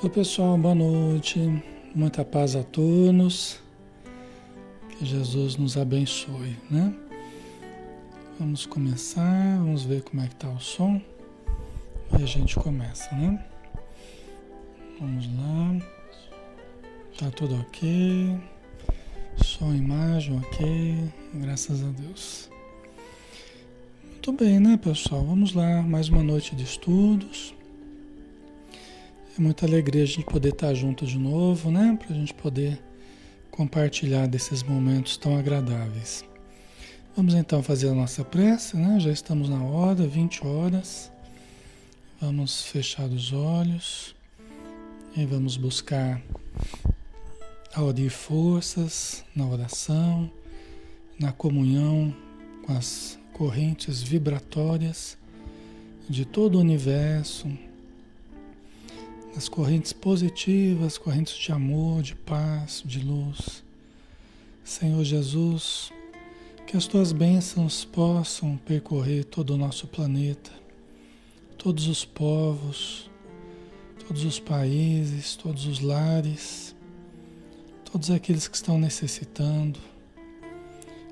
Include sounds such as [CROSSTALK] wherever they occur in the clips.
Oi pessoal, boa noite, muita paz a todos, que Jesus nos abençoe, né? Vamos começar, vamos ver como é que tá o som e a gente começa, né? Vamos lá, tá tudo ok, som, imagem ok, graças a Deus. Muito bem, né pessoal? Vamos lá, mais uma noite de estudos. É muita alegria a gente poder estar junto de novo, né? Para a gente poder compartilhar desses momentos tão agradáveis. Vamos então fazer a nossa prece, né? Já estamos na hora, 20 horas. Vamos fechar os olhos e vamos buscar audir forças na oração, na comunhão com as correntes vibratórias de todo o universo as correntes positivas, correntes de amor, de paz, de luz. Senhor Jesus, que as tuas bênçãos possam percorrer todo o nosso planeta, todos os povos, todos os países, todos os lares, todos aqueles que estão necessitando.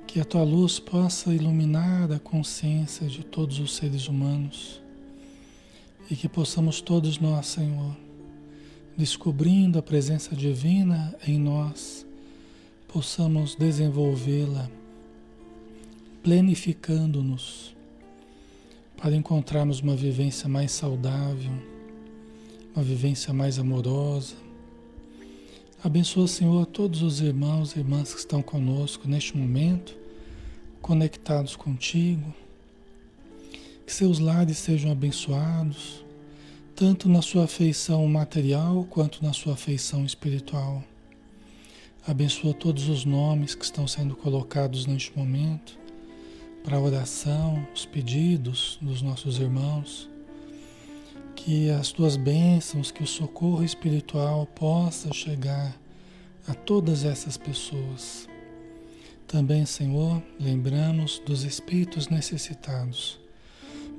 Que a tua luz possa iluminar a consciência de todos os seres humanos e que possamos todos nós, Senhor, descobrindo a presença divina em nós, possamos desenvolvê-la, planificando-nos para encontrarmos uma vivência mais saudável, uma vivência mais amorosa. Abençoa, Senhor, todos os irmãos e irmãs que estão conosco neste momento, conectados contigo. Que seus lares sejam abençoados tanto na sua afeição material quanto na sua afeição espiritual. Abençoa todos os nomes que estão sendo colocados neste momento para a oração, os pedidos dos nossos irmãos. Que as tuas bênçãos, que o socorro espiritual possa chegar a todas essas pessoas. Também, Senhor, lembramos dos espíritos necessitados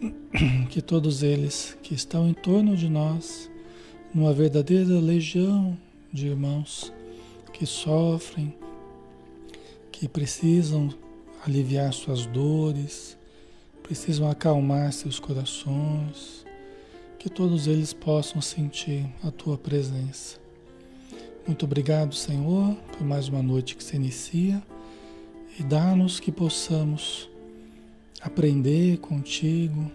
[CLEARS THROAT] que todos eles que estão em torno de nós, numa verdadeira legião de irmãos que sofrem, que precisam aliviar suas dores, precisam acalmar seus corações, que todos eles possam sentir a tua presença. Muito obrigado, Senhor, por mais uma noite que se inicia e dá-nos que possamos aprender contigo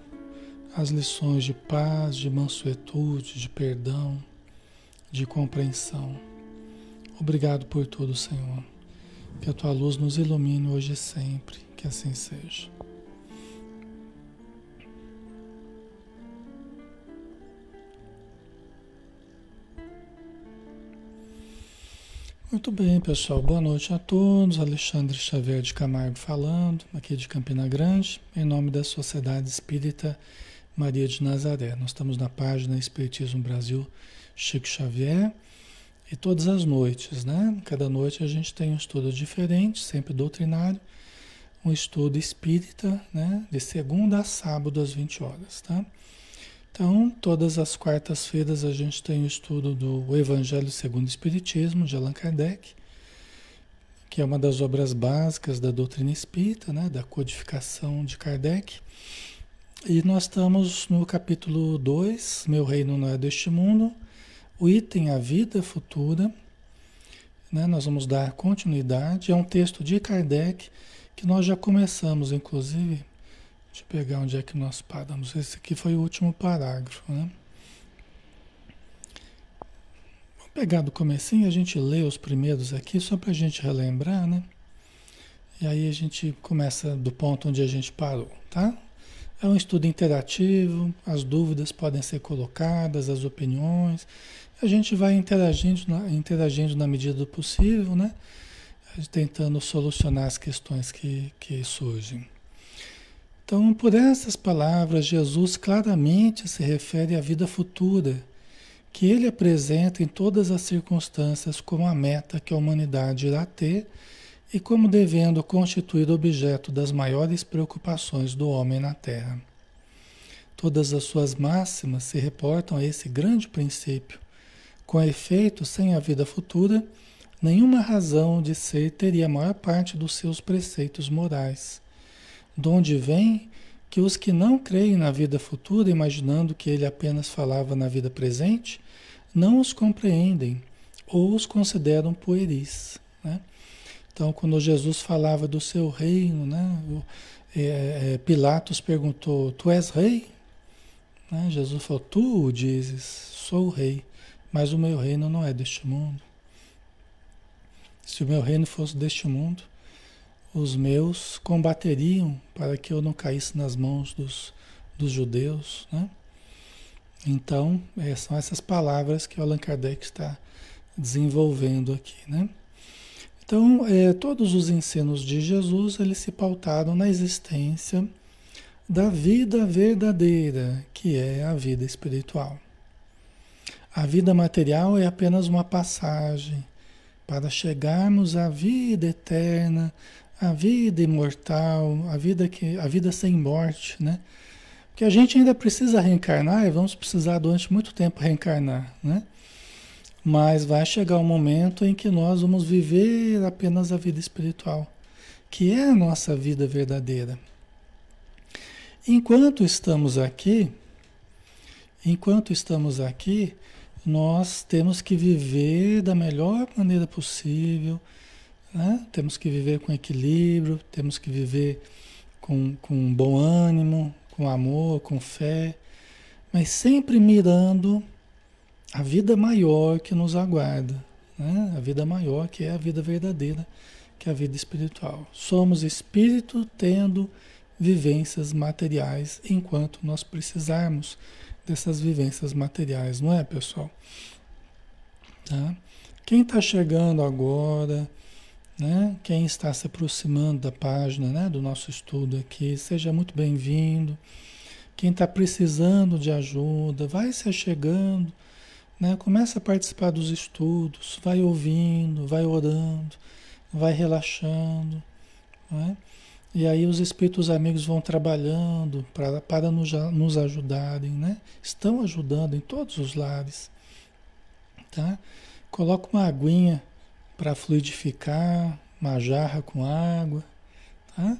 as lições de paz, de mansuetude, de perdão, de compreensão. Obrigado por tudo, Senhor. Que a tua luz nos ilumine hoje e sempre, que assim seja. Muito bem, pessoal. Boa noite a todos. Alexandre Xavier de Camargo falando, aqui de Campina Grande, em nome da Sociedade Espírita Maria de Nazaré. Nós estamos na página Espiritismo Brasil Chico Xavier. E todas as noites, né? Cada noite a gente tem um estudo diferente, sempre doutrinário, um estudo espírita, né? De segunda a sábado às 20 horas, tá? Então, todas as quartas-feiras a gente tem o estudo do Evangelho segundo o Espiritismo, de Allan Kardec, que é uma das obras básicas da doutrina espírita, né, da codificação de Kardec. E nós estamos no capítulo 2, Meu Reino não é deste mundo, o item A Vida Futura. Né, nós vamos dar continuidade. É um texto de Kardec que nós já começamos, inclusive, Deixa eu pegar onde é que nós paramos. Esse aqui foi o último parágrafo, né? Vamos pegar do comecinho, a gente lê os primeiros aqui, só para a gente relembrar, né? E aí a gente começa do ponto onde a gente parou, tá? É um estudo interativo, as dúvidas podem ser colocadas, as opiniões. A gente vai interagindo na, interagindo na medida do possível, né? Tentando solucionar as questões que, que surgem. Então, por essas palavras, Jesus claramente se refere à vida futura, que ele apresenta em todas as circunstâncias como a meta que a humanidade irá ter e como devendo constituir objeto das maiores preocupações do homem na Terra. Todas as suas máximas se reportam a esse grande princípio, Com efeito, sem a vida futura, nenhuma razão de ser teria a maior parte dos seus preceitos morais. De onde vem que os que não creem na vida futura, imaginando que ele apenas falava na vida presente, não os compreendem ou os consideram pueris. Né? Então, quando Jesus falava do seu reino, né? O, é, é, Pilatos perguntou: Tu és rei? Né? Jesus falou: Tu o dizes, sou o rei, mas o meu reino não é deste mundo. Se o meu reino fosse deste mundo, os meus combateriam para que eu não caísse nas mãos dos, dos judeus. Né? Então, é, são essas palavras que o Allan Kardec está desenvolvendo aqui. Né? Então, é, todos os ensinos de Jesus eles se pautaram na existência da vida verdadeira, que é a vida espiritual. A vida material é apenas uma passagem para chegarmos à vida eterna, à vida imortal, a vida que a vida sem morte, né? Porque a gente ainda precisa reencarnar e vamos precisar durante muito tempo reencarnar, né? Mas vai chegar um momento em que nós vamos viver apenas a vida espiritual, que é a nossa vida verdadeira. Enquanto estamos aqui, enquanto estamos aqui, nós temos que viver da melhor maneira possível, né? temos que viver com equilíbrio, temos que viver com, com bom ânimo, com amor, com fé, mas sempre mirando a vida maior que nos aguarda, né? a vida maior que é a vida verdadeira, que é a vida espiritual. Somos espírito tendo vivências materiais enquanto nós precisarmos dessas vivências materiais, não é, pessoal? Tá? Quem está chegando agora, né? Quem está se aproximando da página, né? Do nosso estudo aqui, seja muito bem-vindo. Quem está precisando de ajuda, vai se chegando né? Começa a participar dos estudos, vai ouvindo, vai orando, vai relaxando. Né? E aí os espíritos amigos vão trabalhando para, para nos, nos ajudarem, né? Estão ajudando em todos os lares. Tá? Coloca uma aguinha para fluidificar, uma jarra com água, tá?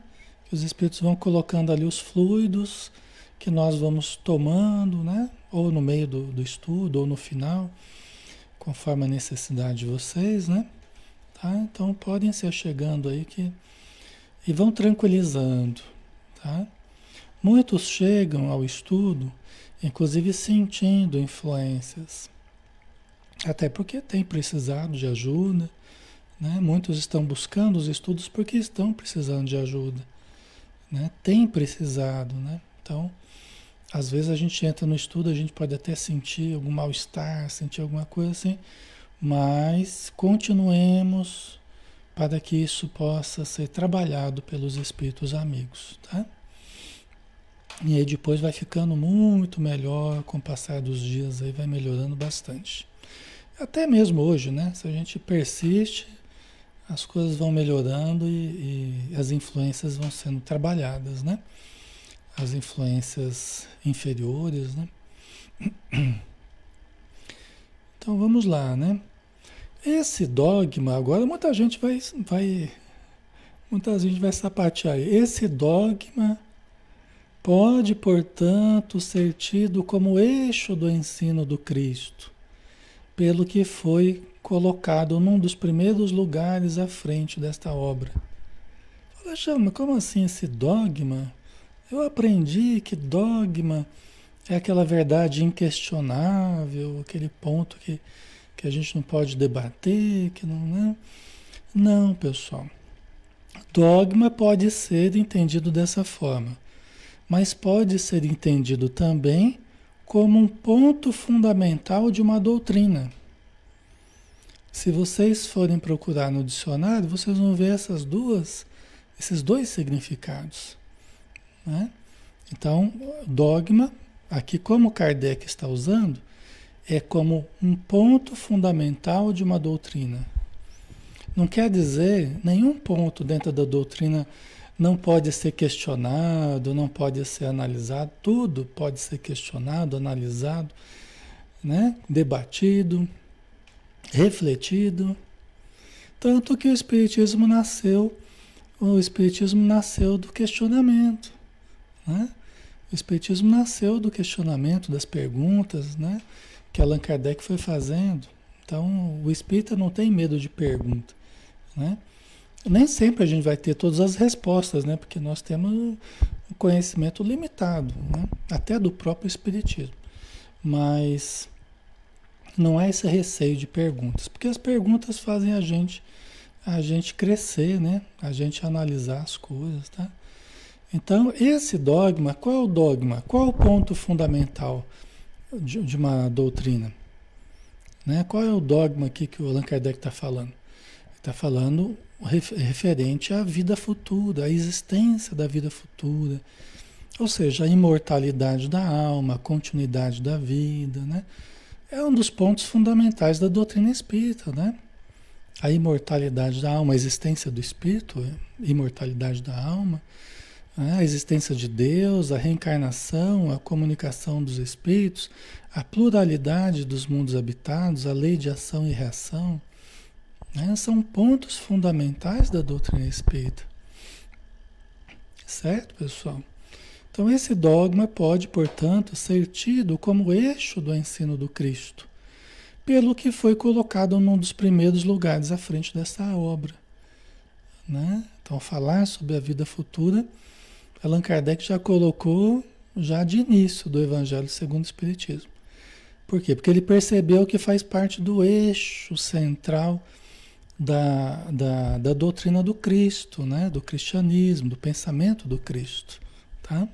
Que os espíritos vão colocando ali os fluidos que nós vamos tomando, né? ou no meio do, do estudo, ou no final, conforme a necessidade de vocês, né? Tá? Então podem ser chegando aí que e vão tranquilizando, tá? Muitos chegam ao estudo, inclusive sentindo influências, até porque têm precisado de ajuda, né? Muitos estão buscando os estudos porque estão precisando de ajuda, né? Tem precisado, né? Então às vezes a gente entra no estudo, a gente pode até sentir algum mal-estar, sentir alguma coisa assim, mas continuemos para que isso possa ser trabalhado pelos espíritos amigos, tá? E aí depois vai ficando muito melhor com o passar dos dias, aí vai melhorando bastante. Até mesmo hoje, né? Se a gente persiste, as coisas vão melhorando e, e as influências vão sendo trabalhadas, né? as influências inferiores, né? [CLEARS THROAT] Então vamos lá, né? Esse dogma, agora muita gente vai, vai muita gente vai sapatear. Esse dogma pode, portanto, ser tido como eixo do ensino do Cristo, pelo que foi colocado num dos primeiros lugares à frente desta obra. Fala, chama, como assim esse dogma? Eu aprendi que dogma é aquela verdade inquestionável, aquele ponto que, que a gente não pode debater, que não, né? Não, pessoal. Dogma pode ser entendido dessa forma, mas pode ser entendido também como um ponto fundamental de uma doutrina. Se vocês forem procurar no dicionário, vocês vão ver essas duas, esses dois significados. Né? Então, dogma, aqui como Kardec está usando, é como um ponto fundamental de uma doutrina. Não quer dizer nenhum ponto dentro da doutrina não pode ser questionado, não pode ser analisado, tudo pode ser questionado, analisado, né? debatido, refletido. Tanto que o Espiritismo nasceu, o Espiritismo nasceu do questionamento. Né? O Espiritismo nasceu do questionamento, das perguntas né? que Allan Kardec foi fazendo. Então, o espírita não tem medo de pergunta. Né? Nem sempre a gente vai ter todas as respostas, né? porque nós temos um conhecimento limitado, né? até do próprio Espiritismo. Mas não é esse receio de perguntas, porque as perguntas fazem a gente a gente crescer, né? A gente analisar as coisas, tá? Então, esse dogma, qual é o dogma? Qual é o ponto fundamental de, de uma doutrina? Né? Qual é o dogma aqui que o Allan Kardec está falando? Está falando referente à vida futura, à existência da vida futura, ou seja, a imortalidade da alma, a continuidade da vida, né? É um dos pontos fundamentais da doutrina espírita, né? A imortalidade da alma, a existência do espírito, a imortalidade da alma, né? a existência de Deus, a reencarnação, a comunicação dos espíritos, a pluralidade dos mundos habitados, a lei de ação e reação, né? são pontos fundamentais da doutrina espírita. Certo, pessoal? Então, esse dogma pode, portanto, ser tido como eixo do ensino do Cristo, pelo que foi colocado num dos primeiros lugares à frente dessa obra. Né? Então, falar sobre a vida futura, Allan Kardec já colocou já de início do Evangelho segundo o Espiritismo. Por quê? Porque ele percebeu que faz parte do eixo central da, da, da doutrina do Cristo, né? do cristianismo, do pensamento do Cristo. Tá?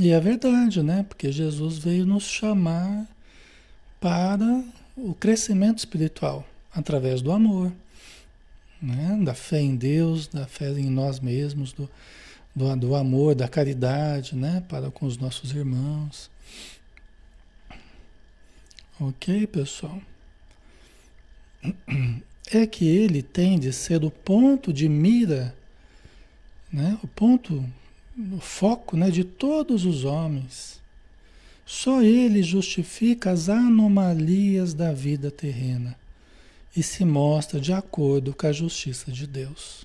E é verdade, né? Porque Jesus veio nos chamar para o crescimento espiritual através do amor, né? da fé em Deus, da fé em nós mesmos, do, do, do amor, da caridade né? para com os nossos irmãos. Ok, pessoal? É que ele tem de ser o ponto de mira, né? o ponto no foco né, de todos os homens. Só ele justifica as anomalias da vida terrena e se mostra de acordo com a justiça de Deus.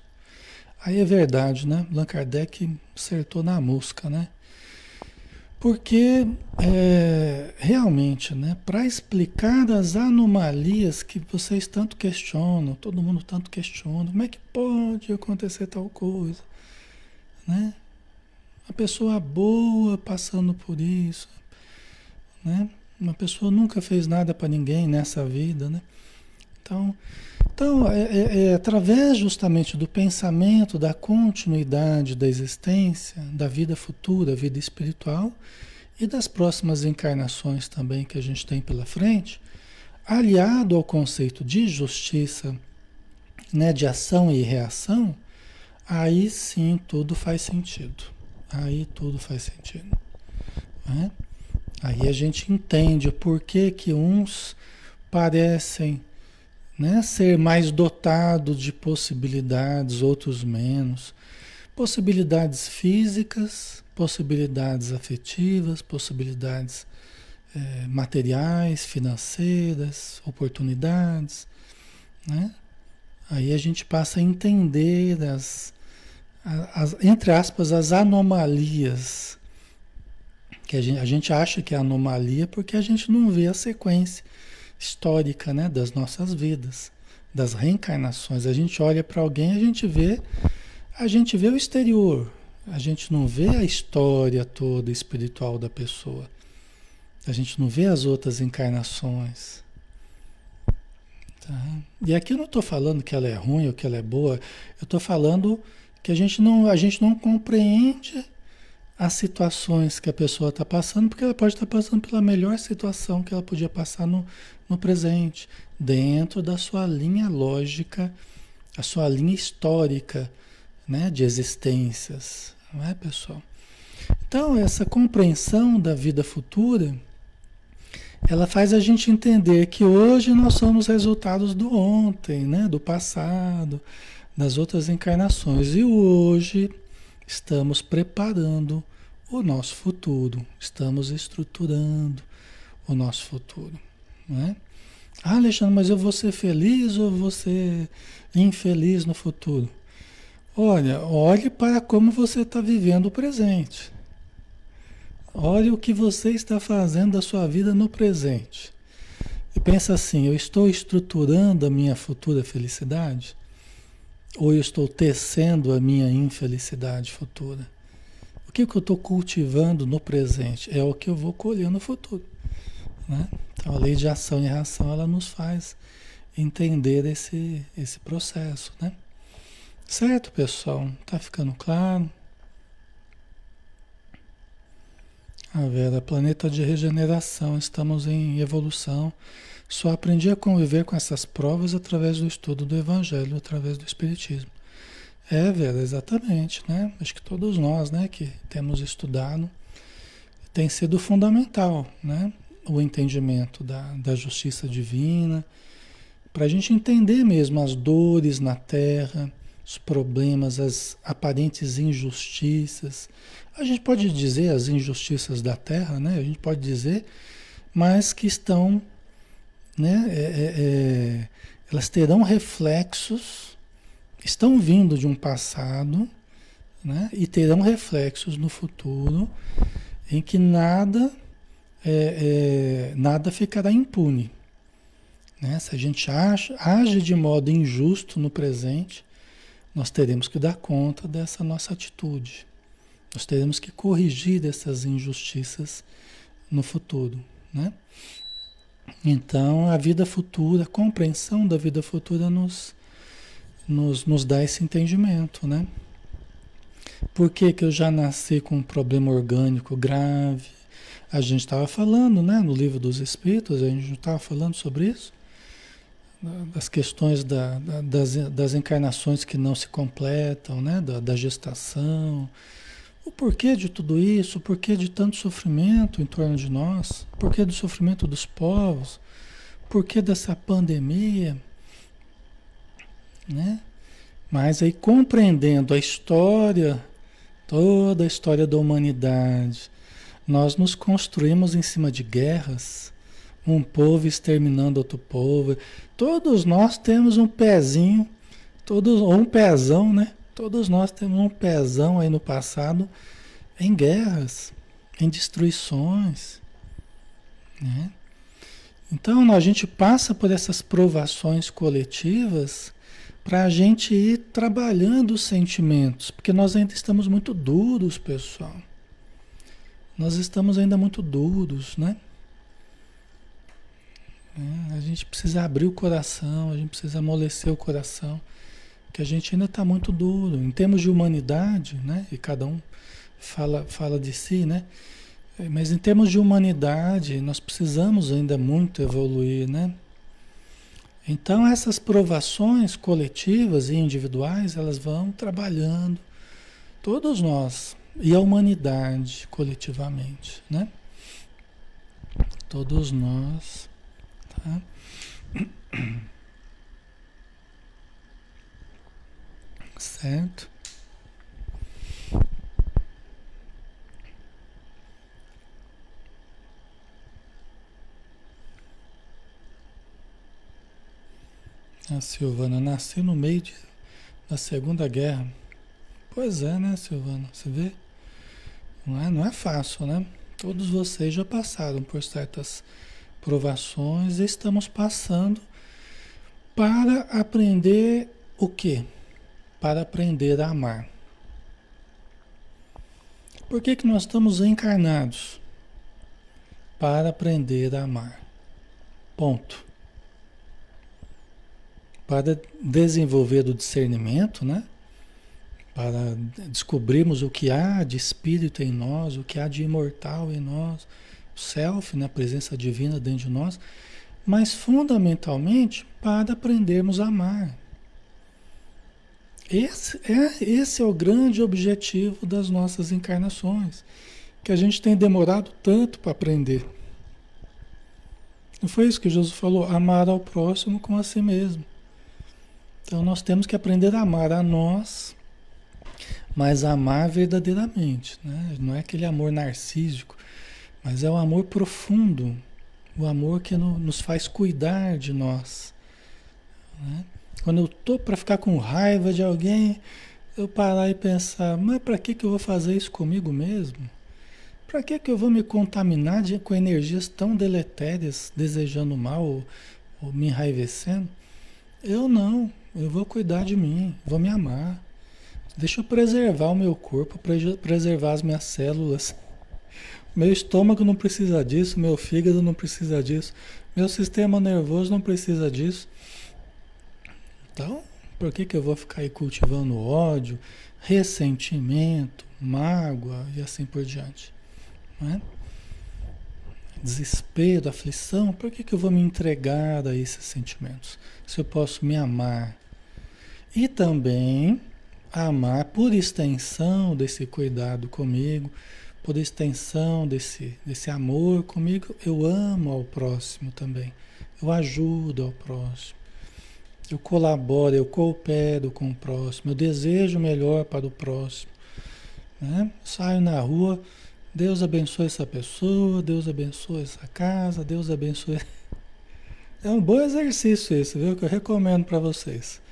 Aí é verdade, né? Allan Kardec acertou na mosca, né? Porque é, realmente, né, para explicar as anomalias que vocês tanto questionam, todo mundo tanto questiona, como é que pode acontecer tal coisa, né? Uma pessoa boa passando por isso, né? Uma pessoa nunca fez nada para ninguém nessa vida, né? Então, então é, é, é, através justamente do pensamento da continuidade da existência, da vida futura, vida espiritual e das próximas encarnações também que a gente tem pela frente, aliado ao conceito de justiça, né, de ação e reação, aí sim tudo faz sentido. Aí tudo faz sentido. Né? Aí a gente entende o porquê que uns parecem né, ser mais dotados de possibilidades, outros menos. Possibilidades físicas, possibilidades afetivas, possibilidades é, materiais, financeiras, oportunidades. Né? Aí a gente passa a entender as, as, entre aspas, as anomalias. Que a gente, a gente acha que é anomalia porque a gente não vê a sequência histórica né, das nossas vidas, das reencarnações. A gente olha para alguém, a gente vê, a gente vê o exterior, a gente não vê a história toda espiritual da pessoa. A gente não vê as outras encarnações. Tá? E aqui eu não estou falando que ela é ruim ou que ela é boa, eu estou falando que a gente não, a gente não compreende as situações que a pessoa está passando, porque ela pode estar tá passando pela melhor situação que ela podia passar no, no presente, dentro da sua linha lógica, a sua linha histórica né, de existências, não é, pessoal? Então, essa compreensão da vida futura, ela faz a gente entender que hoje nós somos resultados do ontem, né, do passado, nas outras encarnações. E hoje estamos preparando o nosso futuro, estamos estruturando o nosso futuro. Né? Ah, Alexandre, mas eu vou ser feliz ou vou ser infeliz no futuro? Olha, olhe para como você está vivendo o presente. Olhe o que você está fazendo da sua vida no presente. E pensa assim: eu estou estruturando a minha futura felicidade? Ou eu estou tecendo a minha infelicidade futura? O que, que eu estou cultivando no presente é o que eu vou colher no futuro. Né? Então a lei de ação e reação ela nos faz entender esse, esse processo. Né? Certo, pessoal? Tá ficando claro? A Vera, planeta de regeneração, estamos em evolução. Só aprendi a conviver com essas provas através do estudo do Evangelho, através do Espiritismo. É, Vera, exatamente, né? Acho que todos nós, né, que temos estudado, tem sido fundamental, né? O entendimento da, da justiça divina, para a gente entender mesmo as dores na Terra, os problemas, as aparentes injustiças. A gente pode dizer as injustiças da Terra, né? A gente pode dizer, mas que estão, né? É, é, é elas terão reflexos estão vindo de um passado né, e terão reflexos no futuro em que nada, é, é, nada ficará impune. Né? Se a gente age, age de modo injusto no presente, nós teremos que dar conta dessa nossa atitude. Nós teremos que corrigir essas injustiças no futuro. Né? Então, a vida futura, a compreensão da vida futura nos, nos, nos dá esse entendimento, né? Por que, que eu já nasci com um problema orgânico grave? A gente estava falando, né, no livro dos Espíritos, a gente estava falando sobre isso, das questões da, da, das, das encarnações que não se completam, né, da, da gestação, o porquê de tudo isso, o porquê de tanto sofrimento em torno de nós, o porquê do sofrimento dos povos, o porquê dessa pandemia, né? Mas aí compreendendo a história, toda a história da humanidade, nós nos construímos em cima de guerras, um povo exterminando outro povo. Todos nós temos um pezinho, todos ou um pezão, né? Todos nós temos um pezão aí no passado em guerras, em destruições, né? Então a gente passa por essas provações coletivas para a gente ir trabalhando os sentimentos, porque nós ainda estamos muito duros, pessoal. Nós estamos ainda muito duros, né? É, a gente precisa abrir o coração, a gente precisa amolecer o coração, que a gente ainda está muito duro. Em termos de humanidade, né? E cada um fala, fala de si, né? Mas em termos de humanidade, nós precisamos ainda muito evoluir, né? Então essas provações coletivas e individuais, elas vão trabalhando todos nós e a humanidade coletivamente, né? Todos nós, tá? Certo? A Silvana nasceu no meio de, da Segunda Guerra. Pois é, né, Silvana? Você vê? Não é, não é fácil, né? Todos vocês já passaram por certas provações e estamos passando para aprender o quê? Para aprender a amar. Por que, que nós estamos encarnados? Para aprender a amar. Ponto para desenvolver o discernimento, né? Para descobrirmos o que há de espírito em nós, o que há de imortal em nós, o self, né? a presença divina dentro de nós, mas fundamentalmente para aprendermos a amar. Esse é, esse é o grande objetivo das nossas encarnações, que a gente tem demorado tanto para aprender. Não foi isso que Jesus falou? Amar ao próximo como a si mesmo. Então nós temos que aprender a amar a nós, mas amar verdadeiramente. Né? Não é aquele amor narcísico, mas é o amor profundo, O amor que no, nos faz cuidar de nós. Né? Quando eu tô para ficar com raiva de alguém, eu parar e pensar, mas para que, que eu vou fazer isso comigo mesmo? Para que, que eu vou me contaminar de, com energias tão deletérias, desejando mal ou, ou me enraivecendo? Eu não, eu vou cuidar de mim, vou me amar. Deixa eu preservar o meu corpo, preservar as minhas células. [LAUGHS] Meu estômago não precisa disso, meu fígado não precisa disso, meu sistema nervoso não precisa disso. Então, por que, que eu vou ficar aí cultivando ódio, ressentimento, mágoa e assim por diante? Não é? Desespero, aflição, por que, que eu vou me entregar a esses sentimentos? Se eu posso me amar. E também amar por extensão desse cuidado comigo, por extensão desse, desse amor comigo, eu amo ao próximo também. Eu ajudo ao próximo. Eu colaboro, eu coopero com o próximo, eu desejo melhor para o próximo. Né? Saio na rua, Deus abençoe essa pessoa, Deus abençoe essa casa, Deus abençoe. [LAUGHS] É um bom exercício esse, viu? Que eu recomendo para vocês.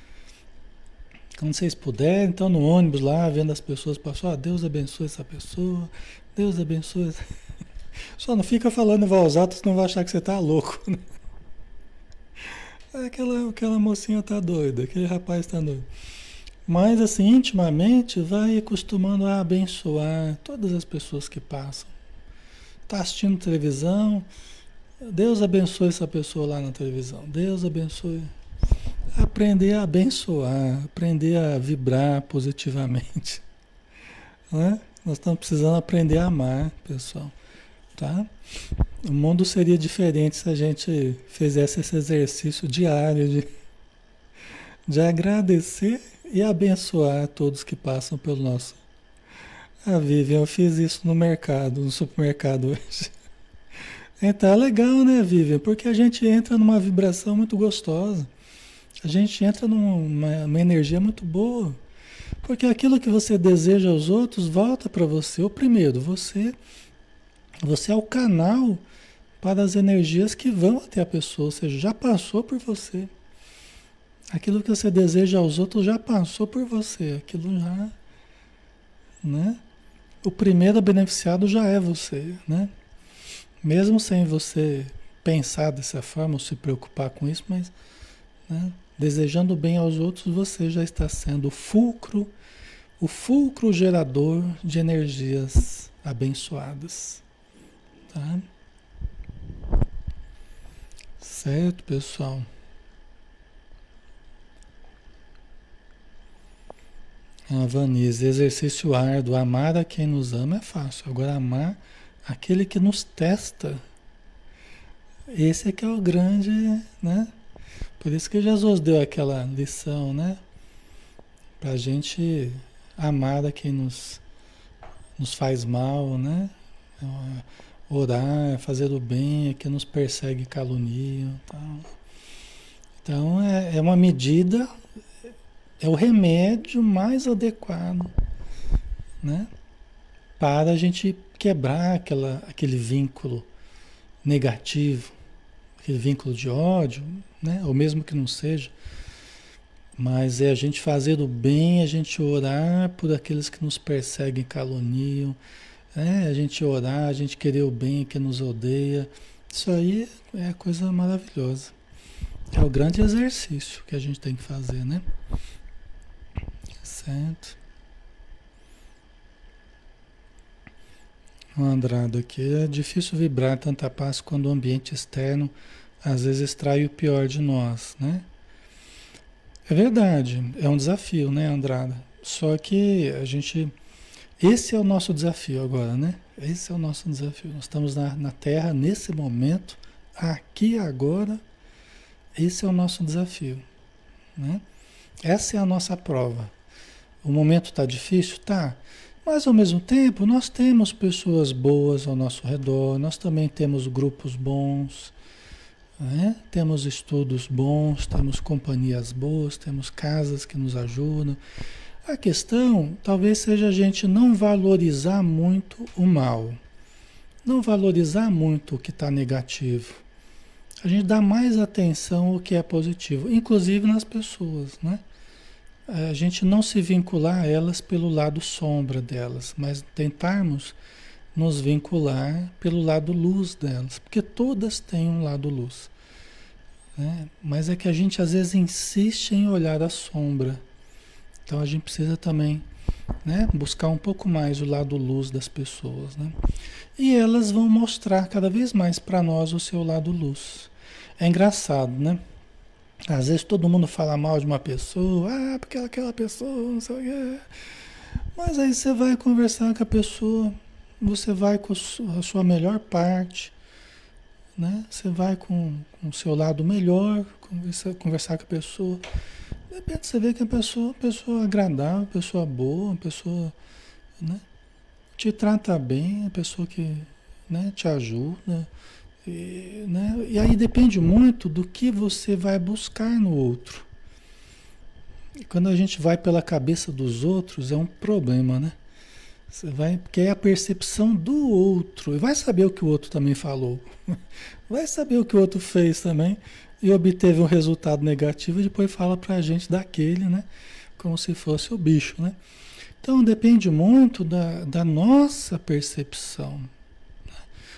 Quando vocês puderem, então no ônibus lá, vendo as pessoas passar, ah, Deus abençoe essa pessoa, Deus abençoe. [LAUGHS] Só não fica falando em voz alta, senão vai achar que você tá louco. Né? Aquela, aquela mocinha tá doida, aquele rapaz tá doido. Mas assim, intimamente, vai acostumando a abençoar todas as pessoas que passam. Tá assistindo televisão, Deus abençoe essa pessoa lá na televisão. Deus abençoe aprender a abençoar, aprender a vibrar positivamente. [LAUGHS] Né? Nós estamos precisando aprender a amar, pessoal. Tá? O mundo seria diferente se a gente fizesse esse exercício diário de, de agradecer e abençoar todos que passam pelo nosso. Ah, Vivian, eu fiz isso no mercado, no supermercado hoje. É legal, né, Vivian? Porque a gente entra numa vibração muito gostosa. A gente entra numa uma energia muito boa. Porque aquilo que você deseja aos outros volta para você. O primeiro, você você é o canal para as energias que vão até a pessoa, ou seja, já passou por você. Aquilo que você deseja aos outros já passou por você, aquilo já, né? O primeiro beneficiado já é você, né? Mesmo sem você pensar dessa forma ou se preocupar com isso, mas né? Desejando bem aos outros, você já está sendo o fulcro, o fulcro gerador de energias abençoadas. Tá? Certo, pessoal? A Vanise, exercício árduo. Amar a quem nos ama é fácil. Agora, amar aquele que nos testa. Esse é que é o grande, né? Por isso que Jesus deu aquela lição, né? Para a gente amar a quem nos, nos faz mal, né? Orar, fazer o bem a quem nos persegue e calunia. Tal. Então é, é uma medida, é o remédio mais adequado, né? Para a gente quebrar aquela, aquele vínculo negativo, aquele vínculo de ódio, né? Ou mesmo que não seja. Mas é a gente fazer o bem, a gente orar por aqueles que nos perseguem, caluniam, é a gente orar, a gente querer o bem que nos odeia. Isso aí é coisa maravilhosa. É o grande exercício que a gente tem que fazer, né? Certo. O Andrado aqui, é difícil vibrar tanta paz quando o ambiente externo às vezes extrai o pior de nós, né? É verdade, é um desafio, né, Andrada? Só que a gente. Esse é o nosso desafio agora, né? Esse é o nosso desafio. Nós estamos na, na Terra nesse momento, aqui agora. Esse é o nosso desafio, né? Essa é a nossa prova. O momento está difícil? Tá. Mas ao mesmo tempo, nós temos pessoas boas ao nosso redor, nós também temos grupos bons, né? Temos estudos bons, temos companhias boas, temos casas que nos ajudam. A questão talvez seja a gente não valorizar muito o mal, não valorizar muito o que está negativo, a gente dá mais atenção ao que é positivo, inclusive nas pessoas, né? A gente não se vincular a elas pelo lado sombra delas, mas tentarmos nos vincular pelo lado luz delas, porque todas têm um lado luz. Né? Mas é que a gente às vezes insiste em olhar a sombra. Então a gente precisa também né, buscar um pouco mais o lado luz das pessoas. Né? E elas vão mostrar cada vez mais para nós o seu lado luz. É engraçado, né? Às vezes todo mundo fala mal de uma pessoa, ah, porque aquela pessoa, não sei o quê. Mas aí você vai conversar com a pessoa, você vai com a sua melhor parte, né? Você vai com, com o seu lado melhor, conversar, conversar com a pessoa. De repente você vê que a pessoa, pessoa agradável, pessoa boa, pessoa, né? Te trata bem, a pessoa que, né, te ajuda. E, né? e aí depende muito do que você vai buscar no outro. E quando a gente vai pela cabeça dos outros, é um problema, né? Você vai, porque é a percepção do outro. E vai saber o que o outro também falou. [LAUGHS] Vai saber o que o outro fez também. E obteve um resultado negativo e depois fala pra gente daquele, né? Como se fosse o bicho, né? Então depende muito da, da nossa percepção.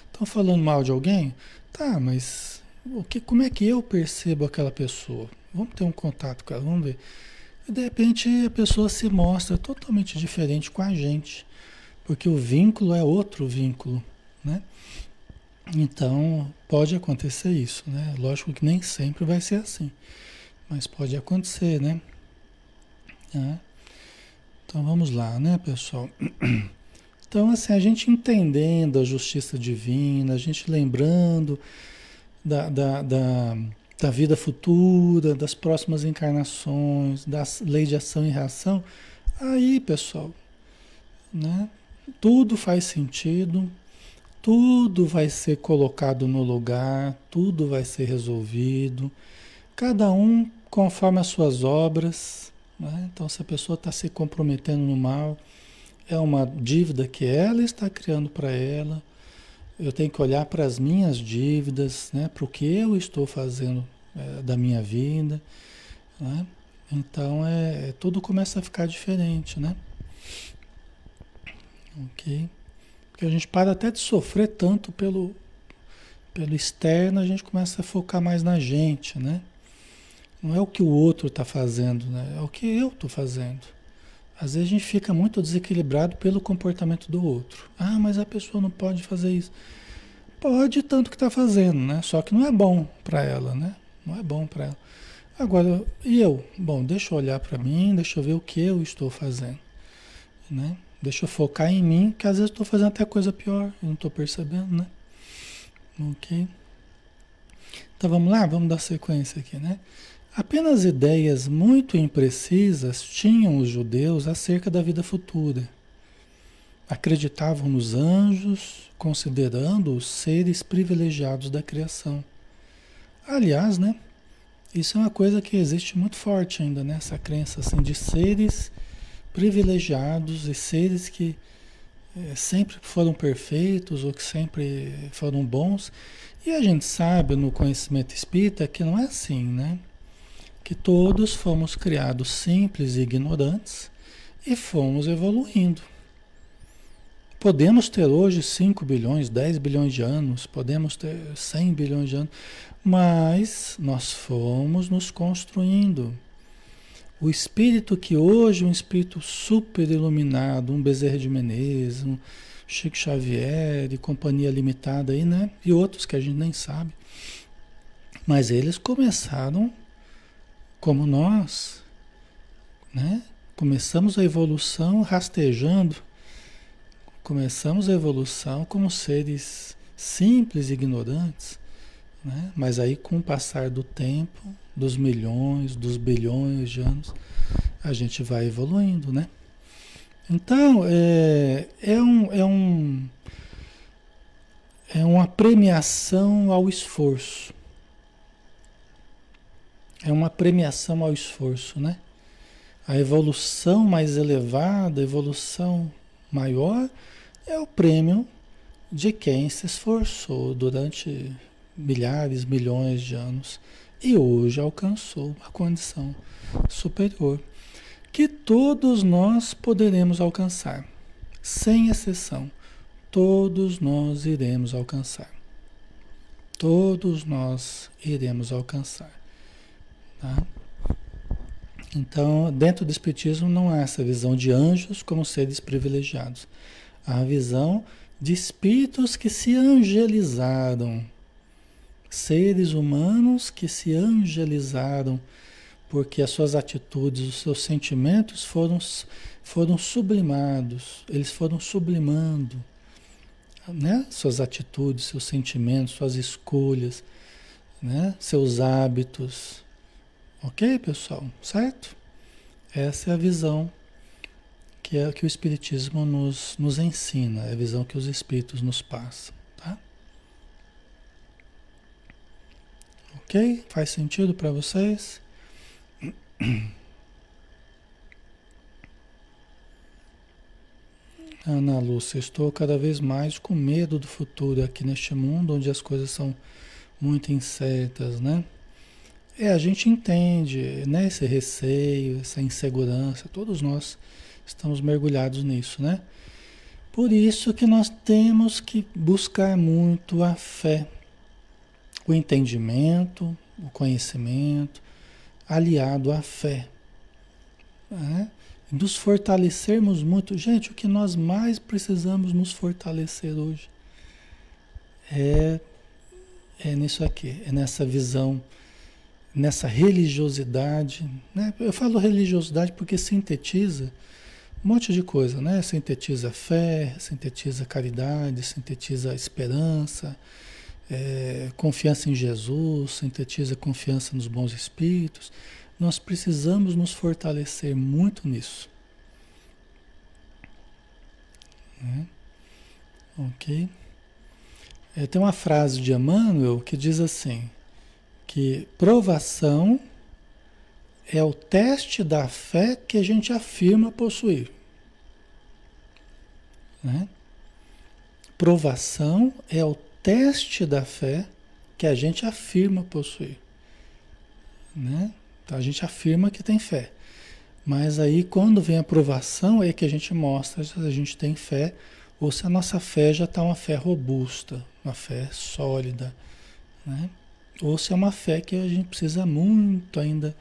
Estão né? falando mal de alguém? Tá, mas o que, como é que eu percebo aquela pessoa? Vamos ter um contato com ela, vamos ver. E de repente a pessoa se mostra totalmente diferente com a gente porque o vínculo é outro vínculo, né? Então, pode acontecer isso, né? Lógico que nem sempre vai ser assim, mas pode acontecer, né? É. Então, vamos lá, né, pessoal? [CLEARS THROAT] Então, assim, a gente entendendo a justiça divina, a gente lembrando da, da, da, da vida futura, das próximas encarnações, da lei de ação e reação, aí, pessoal, né? tudo faz sentido, tudo vai ser colocado no lugar, tudo vai ser resolvido, cada um conforme as suas obras. Né? Então, se a pessoa está se comprometendo no mal, é uma dívida que ela está criando para ela. Eu tenho que olhar para as minhas dívidas, né? para o que eu estou fazendo é, da minha vida. Né? Então, é, tudo começa a ficar diferente, né? Ok? Porque a gente para até de sofrer tanto pelo, pelo externo, a gente começa a focar mais na gente, né? Não é o que o outro está fazendo, né? É o que eu estou fazendo. Às vezes a gente fica muito desequilibrado pelo comportamento do outro. Ah, mas a pessoa não pode fazer isso. Pode tanto que está fazendo, né? Só que não é bom para ela, né? Não é bom para ela. Agora, e eu? Bom, deixa eu olhar para mim, deixa eu ver o que eu estou fazendo, né? Deixa eu focar em mim, que às vezes estou fazendo até coisa pior, eu não estou percebendo, né? Ok? Então vamos lá, vamos dar sequência aqui, né? Apenas ideias muito imprecisas tinham os judeus acerca da vida futura. Acreditavam nos anjos, considerando-os seres privilegiados da criação. Aliás, né? Isso é uma coisa que existe muito forte ainda, né? Essa crença assim de seres privilegiados e seres que é, sempre foram perfeitos ou que sempre foram bons. E a gente sabe no conhecimento espírita que não é assim, né? Que todos fomos criados simples e ignorantes e fomos evoluindo. Podemos ter hoje 5 bilhões, 10 bilhões de anos, podemos ter 100 bilhões de anos, mas nós fomos nos construindo o espírito que hoje, um espírito super iluminado, um Bezerra de Menezes, um Chico Xavier e companhia limitada aí, né? E outros que a gente nem sabe. Mas eles começaram como nós, né? Começamos a evolução rastejando. Começamos a evolução como seres simples e ignorantes, né? Mas aí com o passar do tempo, dos milhões, dos bilhões de anos, a gente vai evoluindo, né? Então, é, é, um, é, um, é uma premiação ao esforço. É uma premiação ao esforço, né? A evolução mais elevada, a evolução maior, é o prêmio de quem se esforçou durante milhares, milhões de anos e hoje alcançou uma condição superior que todos nós poderemos alcançar, sem exceção. Todos nós iremos alcançar. Todos nós iremos alcançar. Tá? Então, dentro do Espiritismo não há essa visão de anjos como seres privilegiados. Há a visão de espíritos que se angelizaram, seres humanos que se angelizaram, porque as suas atitudes, os seus sentimentos foram, foram sublimados, eles foram sublimando, né? Suas atitudes, seus sentimentos, suas escolhas, né? Seus hábitos, Ok, pessoal? Certo? Essa é a visão que, é, que o Espiritismo nos, nos ensina, é a visão que os Espíritos nos passam. Ok? Faz sentido para vocês? [CLEARS THROAT] Ana Lúcia, estou cada vez mais com medo do futuro aqui neste mundo onde as coisas são muito incertas, né? É, a gente entende, né, esse receio, essa insegurança, todos nós estamos mergulhados nisso, né? Por isso que nós temos que buscar muito a fé, o entendimento, o conhecimento, aliado à fé. Né? Nos fortalecermos muito. Gente, o que nós mais precisamos nos fortalecer hoje é, é nisso aqui, é nessa visão nessa religiosidade. Né? Eu falo religiosidade porque sintetiza um monte de coisa, né? Sintetiza fé, sintetiza caridade, sintetiza esperança, é, confiança em Jesus, sintetiza confiança nos bons espíritos. Nós precisamos nos fortalecer muito nisso. Né? Ok? É, tem uma frase de Emmanuel que diz assim: que provação é o teste da fé que a gente afirma possuir. Né? Provação é o teste da fé que a gente afirma possuir. Né? Então a gente afirma que tem fé. Mas aí quando vem a provação é que a gente mostra se a gente tem fé ou se a nossa fé já está uma fé robusta, uma fé sólida. Né? Ou se é uma fé que a gente precisa muito ainda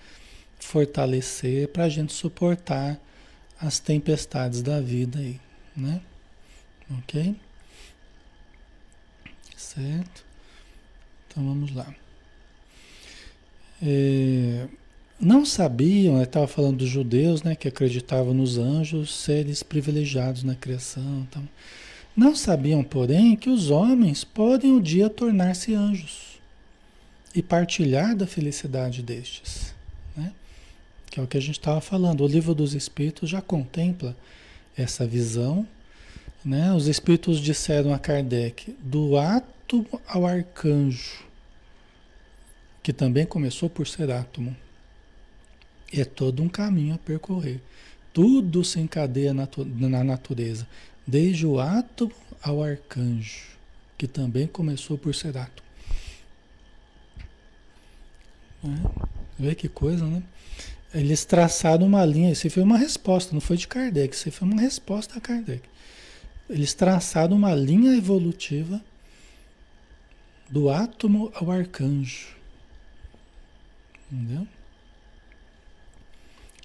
fortalecer para a gente suportar as tempestades da vida aí, né? Ok? Certo? Então vamos lá. É, não sabiam, estava falando dos judeus, né, que acreditavam nos anjos, seres privilegiados na criação. Então, não sabiam, porém, que os homens podem um dia tornar-se anjos e partilhar da felicidade destes. Né? Que é o que a gente estava falando. O livro dos Espíritos já contempla essa visão. Né? Os Espíritos disseram a Kardec: do átomo ao arcanjo, que também começou por ser átomo. É todo um caminho a percorrer. Tudo se encadeia na natureza, desde o átomo ao arcanjo, que também começou por ser átomo. É, vê que coisa, né? Eles traçaram uma linha, isso foi uma resposta, não foi de Kardec, isso foi uma resposta a Kardec. Eles traçaram uma linha evolutiva do átomo ao arcanjo. Entendeu?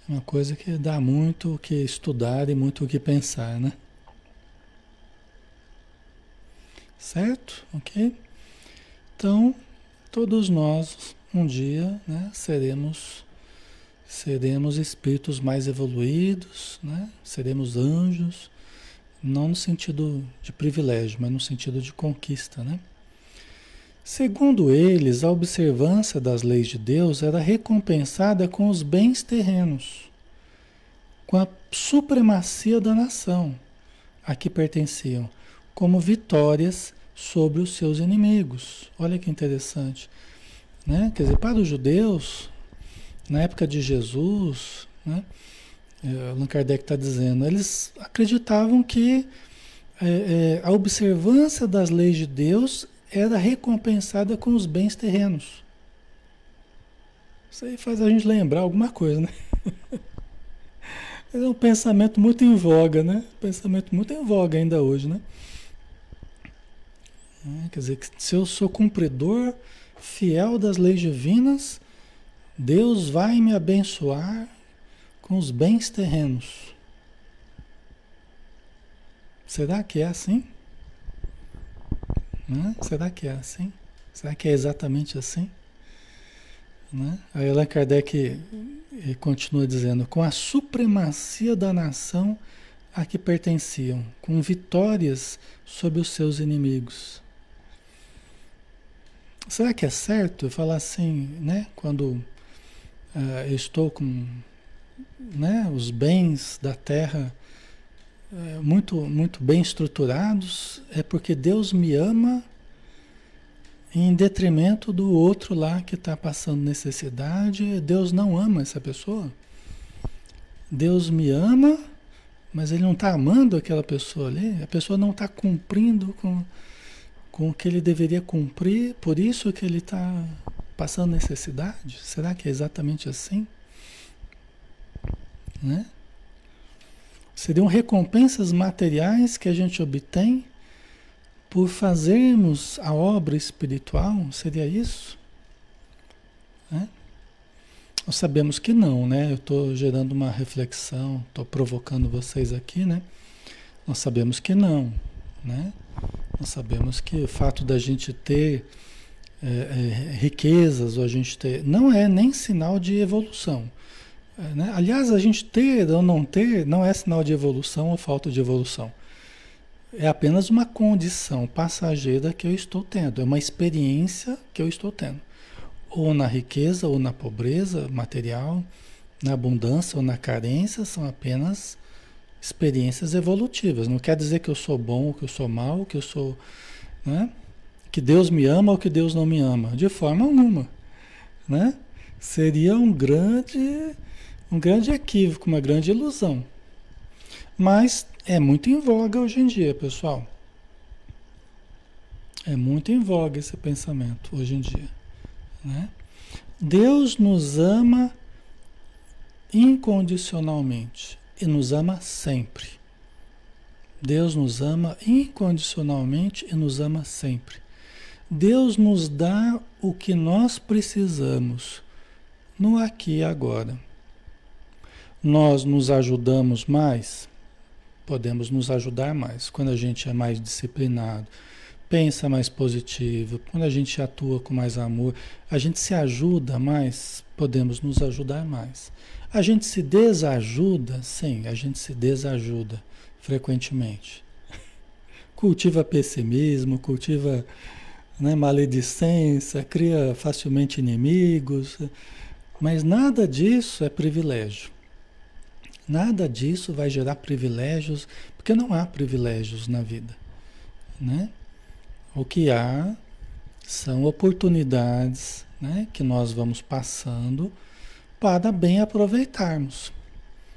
É uma coisa que dá muito o que estudar e muito o que pensar, né? Certo? Ok? Então, todos nós um dia né, seremos seremos espíritos mais evoluídos, né? seremos anjos, não no sentido de privilégio, mas no sentido de conquista. Né? Segundo eles, a observância das leis de Deus era recompensada com os bens terrenos, com a supremacia da nação a que pertenciam, como vitórias sobre os seus inimigos. Olha que interessante. Né? Quer dizer, para os judeus, na época de Jesus, né? É, Allan Kardec está dizendo, eles acreditavam que é, é, a observância das leis de Deus era recompensada com os bens terrenos. Isso aí faz a gente lembrar alguma coisa, né? [LAUGHS] É um pensamento muito em voga, né? Pensamento muito em voga ainda hoje, né? É, quer dizer, que se eu sou cumpridor fiel das leis divinas, Deus vai me abençoar com os bens terrenos. Será que é assim? Né? Será que é assim? Será que é exatamente assim? Né? Aí Allan Kardec continua dizendo: com a supremacia da nação a que pertenciam, com vitórias sobre os seus inimigos. Será que é certo falar assim, né? Quando uh, eu estou com né, os bens da terra uh, muito, muito bem estruturados, é porque Deus me ama em detrimento do outro lá que está passando necessidade. Deus não ama essa pessoa. Deus me ama, mas Ele não está amando aquela pessoa ali. A pessoa não está cumprindo com, com o que ele deveria cumprir, por isso que ele está passando necessidade. Será que é exatamente assim? Né? Seriam recompensas materiais que a gente obtém por fazermos a obra espiritual? Seria isso? Né? Nós sabemos que não, né? Eu estou gerando uma reflexão, estou provocando vocês aqui, né? Nós sabemos que não, né? Nós sabemos que o fato da gente ter é, é, riquezas, ou a gente ter. não é nem sinal de evolução. É, né? Aliás, a gente ter ou não ter não é sinal de evolução ou falta de evolução. É apenas uma condição passageira que eu estou tendo, é uma experiência que eu estou tendo. Ou na riqueza, ou na pobreza material, na abundância ou na carência, são apenas experiências evolutivas. Não quer dizer que eu sou bom, que eu sou mal, que eu sou. Né? Que Deus me ama ou que Deus não me ama. De forma alguma. Né? Seria um grande, um grande equívoco, uma grande ilusão. Mas é muito em voga hoje em dia, pessoal. É muito em voga esse pensamento hoje em dia. Né? Deus nos ama incondicionalmente e nos ama sempre. Deus nos ama incondicionalmente e nos ama sempre. Deus nos dá o que nós precisamos no aqui e agora. Nós nos ajudamos mais? Podemos nos ajudar mais quando a gente é mais disciplinado, pensa mais positivo, quando a gente atua com mais amor, a gente se ajuda mais, podemos nos ajudar mais. A gente se desajuda? Sim, a gente se desajuda frequentemente. [LAUGHS] Cultiva pessimismo, cultiva né, maledicência, cria facilmente inimigos, mas nada disso é privilégio. Nada disso vai gerar privilégios, porque não há privilégios na vida. Né? O que há são oportunidades né, que nós vamos passando para bem aproveitarmos.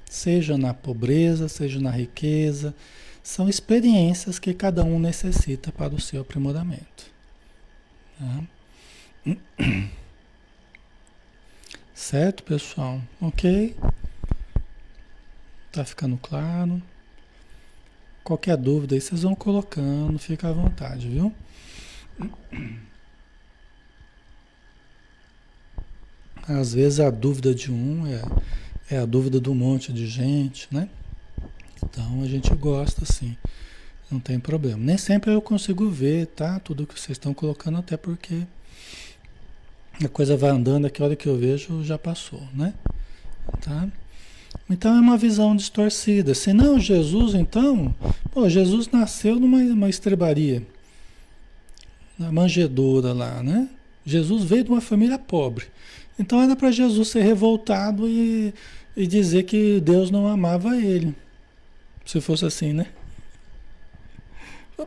Seja na pobreza, seja na riqueza, são experiências que cada um necessita para o seu aprimoramento. Tá? [CLEARS THROAT] Certo, pessoal? Ok? Tá ficando claro? Qualquer dúvida aí vocês vão colocando, fica à vontade, viu? Às vezes a dúvida de um é, é a dúvida um monte de gente, né? Então a gente gosta assim, não tem problema. Nem sempre eu consigo ver, tá? Tudo que vocês estão colocando, até porque a coisa vai andando, aqui, a hora que eu vejo já passou, né? Tá? Então é uma visão distorcida. Se não, Jesus, então, pô, Jesus nasceu numa estrebaria, na manjedoura lá, né? Jesus veio de uma família pobre. Então era para Jesus ser revoltado e, e dizer que Deus não amava ele. Se fosse assim, né?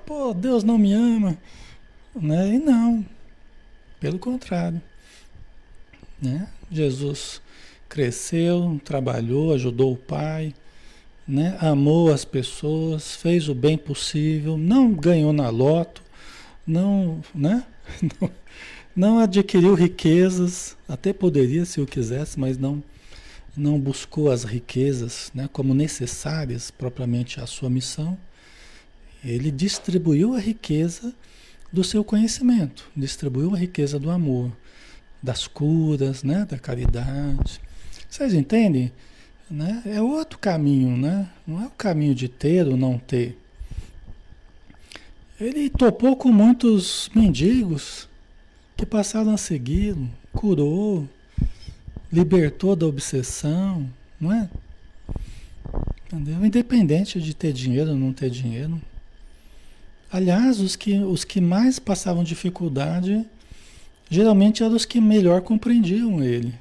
Pô, Deus não me ama. Né? E não. Pelo contrário. Né? Jesus cresceu, trabalhou, ajudou o pai, né? amou as pessoas, fez o bem possível, não ganhou na loto, não, né? não, [LAUGHS] não adquiriu riquezas, até poderia se o quisesse, mas não não buscou as riquezas né, como necessárias propriamente à sua missão. Ele distribuiu a riqueza do seu conhecimento, distribuiu a riqueza do amor, das curas, né, da caridade. Vocês entendem? Né? É outro caminho, né? Não é o caminho de ter ou não ter. Ele topou com muitos mendigos que passaram a segui-lo, curou, libertou da obsessão, não é? Entendeu? Independente de ter dinheiro ou não ter dinheiro. Aliás, os que, os que mais passavam dificuldade geralmente eram os que melhor compreendiam ele.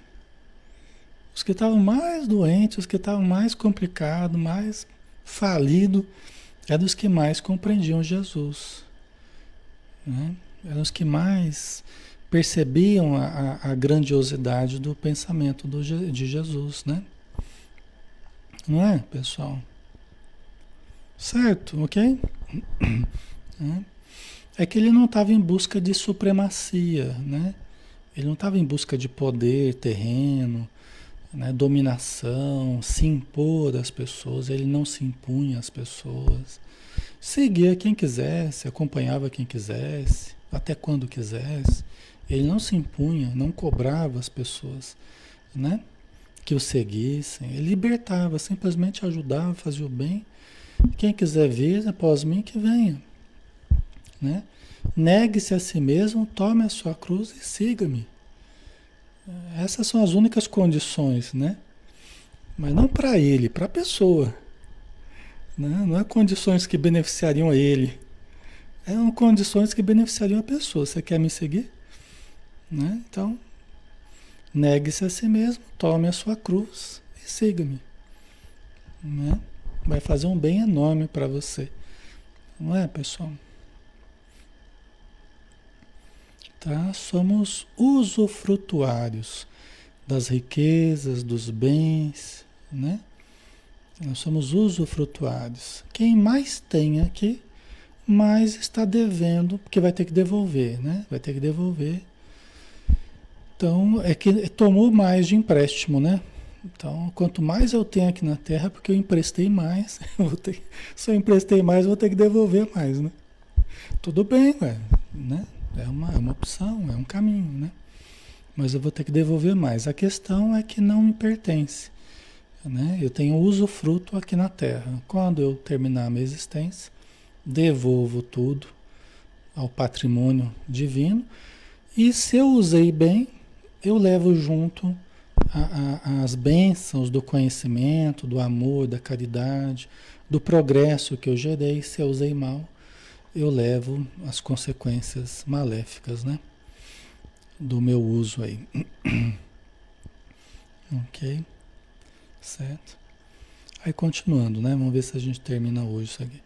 Os que estavam mais doentes, os que estavam mais complicados, mais falidos, eram os que mais compreendiam Jesus. Né? Eram os que mais percebiam a, a, grandiosidade do pensamento do, de Jesus, né? Não é, pessoal? Certo, ok? [CLEARS THROAT] É que ele não estava em busca de supremacia, né? Ele não estava em busca de poder terreno, né? dominação, se impor às pessoas. Ele não se impunha às pessoas. Seguia quem quisesse, acompanhava quem quisesse, até quando quisesse. Ele não se impunha, não cobrava as pessoas, né? Que o seguissem. Ele libertava, simplesmente ajudava, fazia o bem. Quem quiser vir após mim, que venha. Né? Negue-se a si mesmo, tome a sua cruz e siga-me. Essas são as únicas condições, né? Mas não para ele, para a pessoa. Né? Não é condições que beneficiariam a ele. É condições que beneficiariam a pessoa. Você quer me seguir? Né? Então, negue-se a si mesmo, tome a sua cruz e siga-me. Né? Vai fazer um bem enorme para você. Não é, pessoal? Tá? Somos usufrutuários das riquezas, dos bens, né? Nós somos usufrutuários. Quem mais tem aqui, mais está devendo, porque vai ter que devolver, né? Vai ter que devolver então, é que tomou mais de empréstimo, né? Então, quanto mais eu tenho aqui na Terra, porque eu emprestei mais, [LAUGHS] eu ter, se eu emprestei mais, eu vou ter que devolver mais, né? Tudo bem, ué, né? É uma, é uma opção, é um caminho, né? Mas eu vou ter que devolver mais. A questão é que não me pertence, né? Eu tenho usufruto aqui na Terra. Quando eu terminar a minha existência, devolvo tudo ao patrimônio divino. E se eu usei bem, eu levo junto a, a, as bênçãos do conhecimento, do amor, da caridade, do progresso que eu gerei. Se eu usei mal, eu levo as consequências maléficas, né? Do meu uso aí. [CLEARS THROAT] ok? Certo? Aí continuando, né? Vamos ver se a gente termina hoje isso aqui.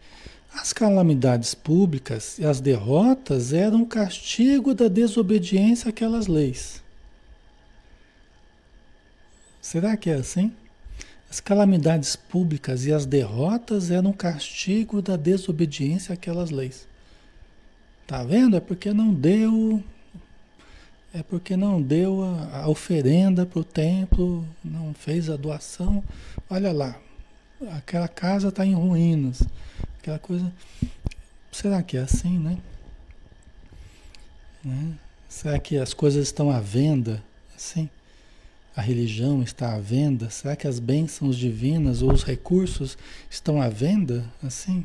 As calamidades públicas e as derrotas eram castigo da desobediência àquelas leis. Será que é assim? As calamidades públicas e as derrotas eram castigo da desobediência àquelas leis. Tá vendo? É porque não deu é porque não deu a, a oferenda para o templo, não fez a doação. Olha lá, aquela casa está em ruínas. Aquela coisa. Será que é assim, né? né? Será que as coisas estão à venda assim? A religião está à venda? Será que as bênçãos divinas ou os recursos estão à venda, assim,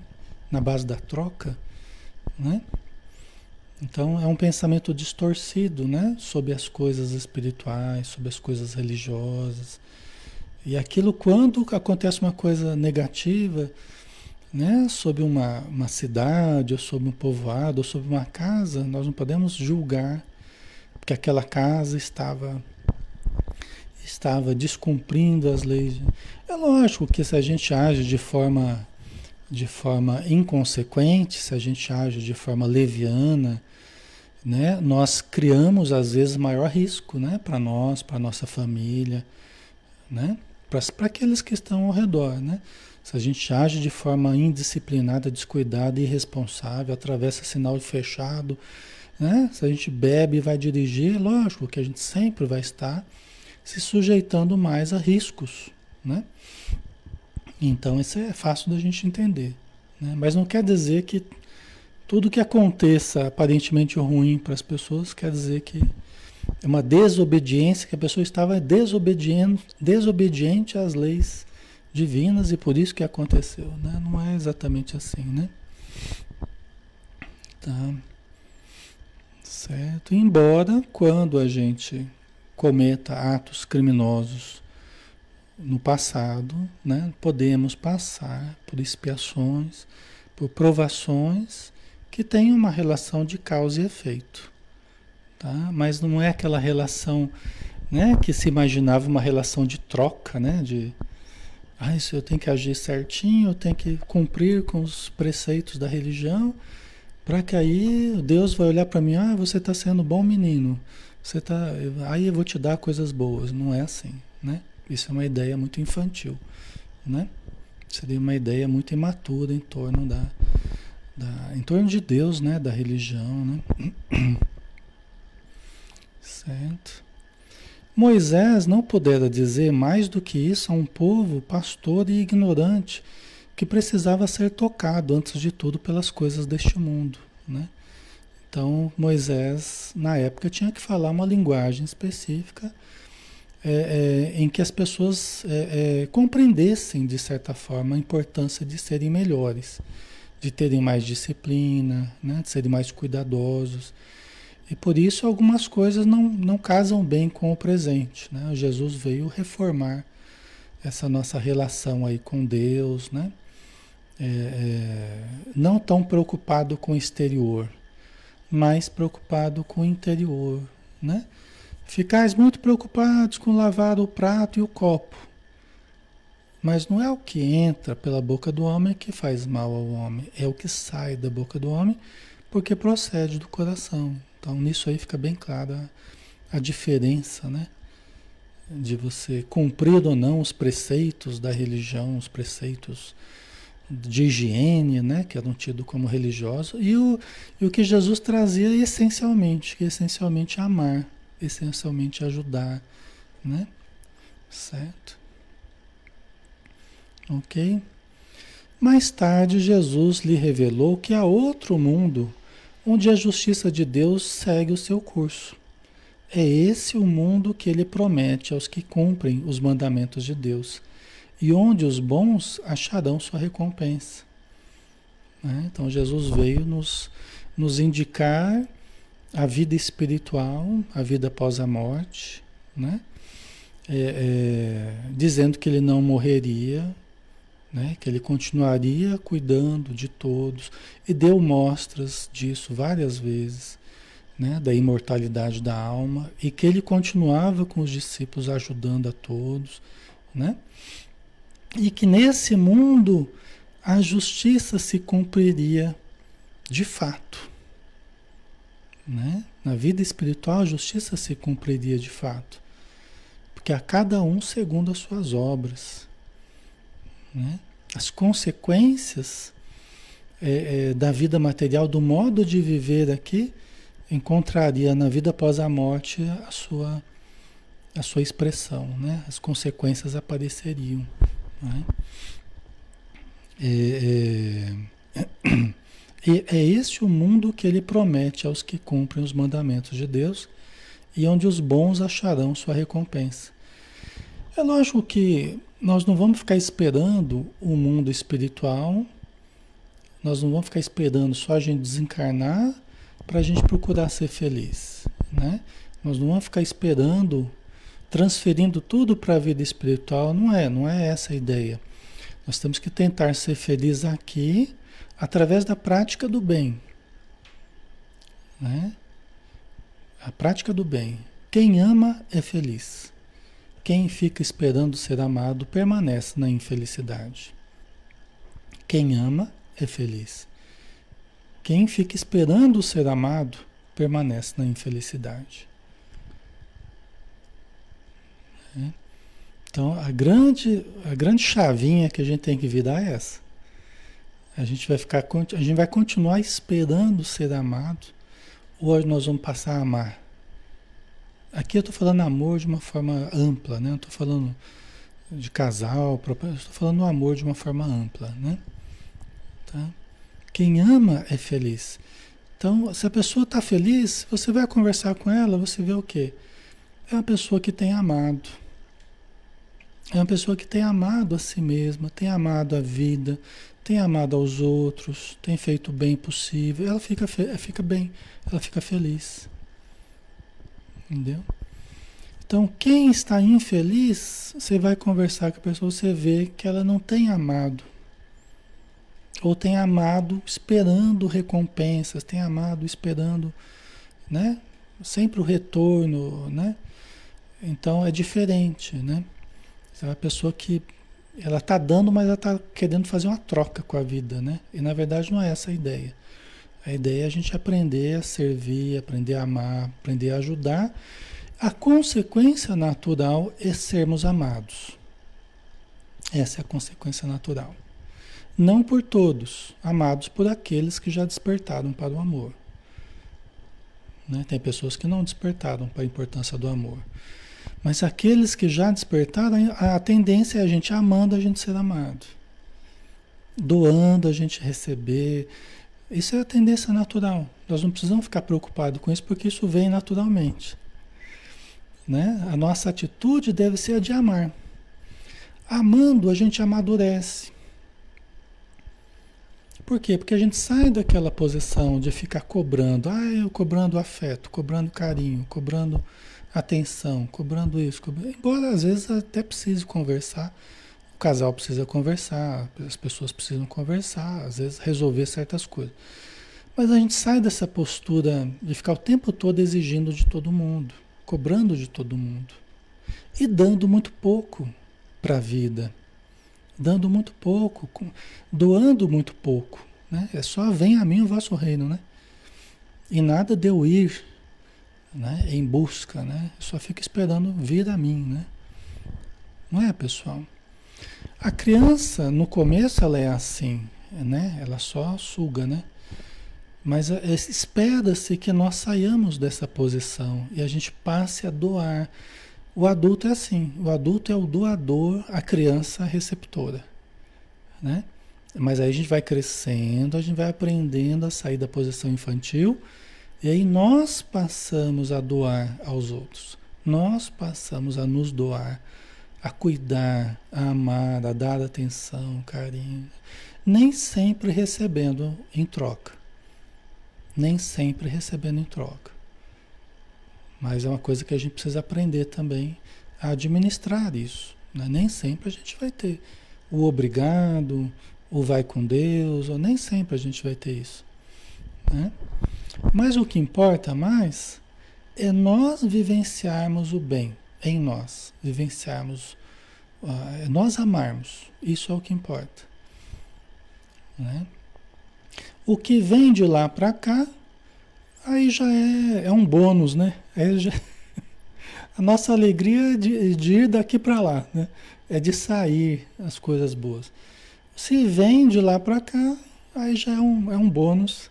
na base da troca? Né? Então é um pensamento distorcido, né? Sobre as coisas espirituais, sobre as coisas religiosas. E aquilo quando acontece uma coisa negativa, né? Sobre uma, uma cidade, ou sobre um povoado, ou sobre uma casa, nós não podemos julgar porque aquela casa estava estava descumprindo as leis. É lógico que se a gente age de forma de forma inconsequente, se a gente age de forma leviana, né, nós criamos às vezes maior risco, né, para nós, para nossa família, né, para aqueles que estão ao redor, né. Se a gente age de forma indisciplinada, descuidada, irresponsável, atravessa sinal fechado, né? Se a gente bebe e vai dirigir, lógico que a gente sempre vai estar se sujeitando mais a riscos, né? Então isso é fácil da gente entender, né? Mas não quer dizer que tudo que aconteça aparentemente ruim para as pessoas quer dizer que é uma desobediência, que a pessoa estava desobediente, desobediente às leis divinas e por isso que aconteceu, né? Não é exatamente assim, né? Tá. Certo? Embora quando a gente cometa atos criminosos no passado, né, podemos passar por expiações, por provações que têm uma relação de causa e efeito, tá? Mas não é aquela relação, né, que se imaginava uma relação de troca, né, de ah, isso eu tenho que agir certinho, eu tenho que cumprir com os preceitos da religião para que aí Deus vai olhar para mim, ah, você está sendo bom menino. Você tá, aí eu vou te dar coisas boas. Não é assim, né? Isso é uma ideia muito infantil, né? Seria uma ideia muito imatura em torno da, da em torno de Deus, né, da religião, né? [CLEARS THROAT] Certo? Moisés não pudera dizer mais do que isso a um povo pastor e ignorante que precisava ser tocado, antes de tudo, pelas coisas deste mundo. Né? Então, Moisés, na época, tinha que falar uma linguagem específica é, é, em que as pessoas é, é compreendessem, de certa forma, a importância de serem melhores, de terem mais disciplina, né? de serem mais cuidadosos. E por isso algumas coisas não, não casam bem com o presente. Né? Jesus veio reformar essa nossa relação aí com Deus, né? é, é, não tão preocupado com o exterior, mas preocupado com o interior, né? Ficais muito preocupados com lavar o prato e o copo, mas não é o que entra pela boca do homem que faz mal ao homem, é o que sai da boca do homem porque procede do coração. Então nisso aí fica bem clara a diferença, né? De você cumprir ou não os preceitos da religião, os preceitos de higiene, né, que eram tidos como religiosos, e o, e o que Jesus trazia essencialmente, que é essencialmente amar, essencialmente ajudar, né? Certo? Ok? Mais tarde, Jesus lhe revelou que há outro mundo onde a justiça de Deus segue o seu curso. É esse o mundo que ele promete aos que cumprem os mandamentos de Deus e onde os bons acharão sua recompensa. Né? Então Jesus veio nos, nos indicar a vida espiritual, a vida após a morte, né? É, é, dizendo que ele não morreria, né? que ele continuaria cuidando de todos, e deu mostras disso várias vezes, né? da imortalidade da alma, e que ele continuava com os discípulos ajudando a todos. Né? E que nesse mundo a justiça se cumpriria de fato. Né? Na vida espiritual a justiça se cumpriria de fato. Porque a cada um segundo as suas obras. Né? As consequências é, é, da vida material, do modo de viver aqui, encontraria na vida após a morte a sua, a sua expressão, né? as consequências apareceriam. É, é, [CLEARS THROAT] é este o mundo que ele promete aos que cumprem os mandamentos de Deus e onde os bons acharão sua recompensa. É lógico que nós não vamos ficar esperando o mundo espiritual, nós não vamos ficar esperando só a gente desencarnar para a gente procurar ser feliz, né? Nós não vamos ficar esperando transferindo tudo para a vida espiritual, não é, não é essa a ideia. Nós temos que tentar ser felizes aqui através da prática do bem. Né? A prática do bem. Quem ama é feliz. Quem fica esperando ser amado permanece na infelicidade. Quem ama é feliz. Quem fica esperando ser amado permanece na infelicidade. Né? Então, a grande, a grande chavinha que a gente tem que virar é essa. A gente vai ficar, a gente vai continuar esperando ser amado, ou nós vamos passar a amar. Aqui eu estou falando amor de uma forma ampla, né? Eu estou falando de casal, estou falando do amor de uma forma ampla, né? Tá? Quem ama é feliz. Então, se a pessoa está feliz, você vai conversar com ela, você vê o quê? É uma pessoa que tem amado. É uma pessoa que tem amado a si mesma, tem amado a vida, tem amado aos outros, tem feito o bem possível. Ela fica, fica bem, ela fica feliz. Entendeu? Então, quem está infeliz, você vai conversar com a pessoa, você vê que ela não tem amado. Ou tem amado esperando recompensas, tem amado esperando, né? Sempre o retorno, né? Então é diferente, né? É uma pessoa que ela está dando, mas ela está querendo fazer uma troca com a vida, né? E na verdade não é essa a ideia. A ideia é a gente aprender a servir, aprender a amar, aprender a ajudar a consequência natural é sermos amados. Essa é a consequência natural. Não por todos, amados por aqueles que já despertaram para o amor. Né? Tem pessoas que não despertaram para a importância do amor. Mas aqueles que já despertaram, a tendência é a gente amando, a gente ser amado. Doando, a gente receber. Isso é a tendência natural. Nós não precisamos ficar preocupados com isso, porque isso vem naturalmente. Né? A nossa atitude deve ser a de amar. Amando, a gente amadurece. Por quê? Porque a gente sai daquela posição de ficar cobrando, ah, eu cobrando afeto, cobrando carinho, cobrando atenção, cobrando isso, cobrando... embora às vezes até precise conversar, o casal precisa conversar, as pessoas precisam conversar, às vezes resolver certas coisas. Mas a gente sai dessa postura de ficar o tempo todo exigindo de todo mundo cobrando de todo mundo e dando muito pouco para a vida, dando muito pouco, doando muito pouco, né? É só vem a mim o vosso reino, né? E nada de eu ir, né? Em busca, né? Só fico esperando vir a mim, né? Não é, pessoal? A criança, no começo, ela é assim, né? Ela só suga, né? Mas é, espera-se que nós saiamos dessa posição e a gente passe a doar. O adulto é assim, o adulto é o doador, a criança receptora, né? Mas aí a gente vai crescendo, a gente vai aprendendo a sair da posição infantil e aí nós passamos a doar aos outros. Nós passamos a nos doar, a cuidar, a amar, a dar atenção, carinho, nem sempre recebendo em troca nem sempre recebendo em troca. Mas é uma coisa que a gente precisa aprender também a administrar isso. Né? Nem sempre a gente vai ter o obrigado, o vai com Deus, ou nem sempre a gente vai ter isso. Né? Mas o que importa mais é nós vivenciarmos o bem em nós, vivenciarmos, uh, nós amarmos. Isso é o que importa. Né? O que vem de lá para cá, aí já é, é um bônus, né? Já, [LAUGHS] a nossa alegria é de, de ir daqui para lá, né? É de sair as coisas boas. Se vem de lá para cá, aí já é um, é um bônus,